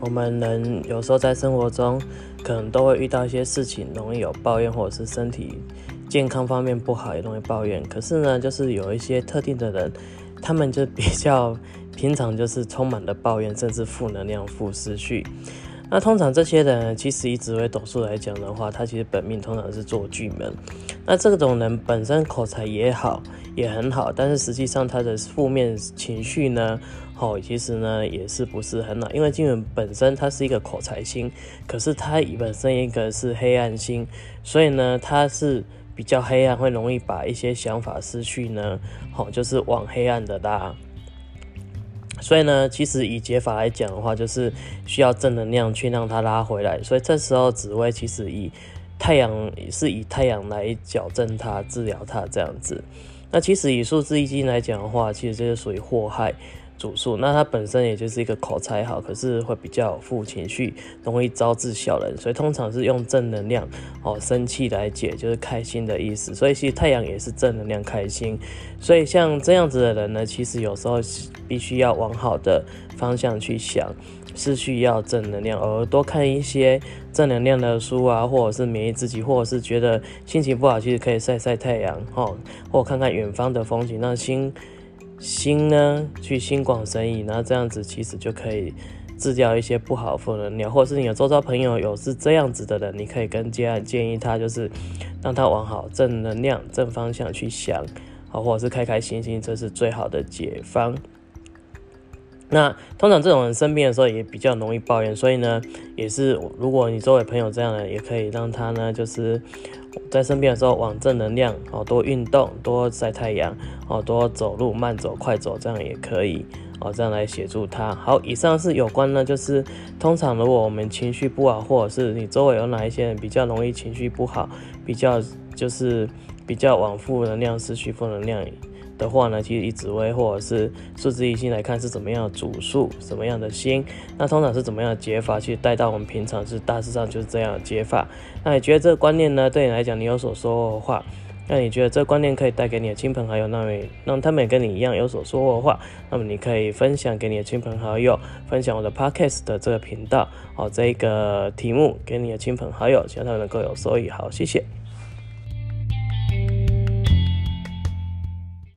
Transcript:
我们人有时候在生活中可能都会遇到一些事情，容易有抱怨，或者是身体健康方面不好也容易抱怨。可是呢，就是有一些特定的人，他们就比较平常就是充满了抱怨，甚至负能量、负思绪。那通常这些人，其实以紫微斗数来讲的话，他其实本命通常是做巨门。那这种人本身口才也好，也很好，但是实际上他的负面情绪呢，哦，其实呢也是不是很好。因为金门本身它是一个口才星，可是它本身一个是黑暗星，所以呢它是比较黑暗，会容易把一些想法失去呢，哦，就是往黑暗的拉。所以呢，其实以解法来讲的话，就是需要正能量去让它拉回来。所以这时候紫薇其实以太阳是以太阳来矫正它、治疗它这样子。那其实以数字易经来讲的话，其实这是属于祸害。主数，那他本身也就是一个口才好，可是会比较负情绪，容易招致小人，所以通常是用正能量哦，生气来解，就是开心的意思。所以其实太阳也是正能量开心，所以像这样子的人呢，其实有时候必须要往好的方向去想，是需要正能量，而多看一些正能量的书啊，或者是免疫自己，或者是觉得心情不好，其实可以晒晒太阳哦，或看看远方的风景，让心。心呢，去心广神怡，那这样子其实就可以治掉一些不好负能量，或者是你的周遭朋友有是这样子的人，你可以跟家人建议他，就是让他往好正能量、正方向去想，好，或者是开开心心，这是最好的解方。那通常这种人生病的时候也比较容易抱怨，所以呢，也是如果你周围朋友这样的，也可以让他呢，就是在生病的时候往正能量哦，多运动，多晒太阳哦，多走路，慢走、快走，这样也可以哦，这样来协助他。好，以上是有关呢，就是通常如果我们情绪不好，或者是你周围有哪一些人比较容易情绪不好，比较就是比较往负能量、失去负能量。的话呢，其实以紫微或者是数字一星来看是怎么样的主数，什么样的星，那通常是怎么样的解法，去带到我们平常是大致上就是这样的解法。那你觉得这个观念呢，对你来讲你有所收获的话，那你觉得这个观念可以带给你的亲朋好友，那么让他们也跟你一样有所收获的话，那么你可以分享给你的亲朋好友，分享我的 podcast 的这个频道，哦，这个题目给你的亲朋好友，希望他们能够有收益。好，谢谢。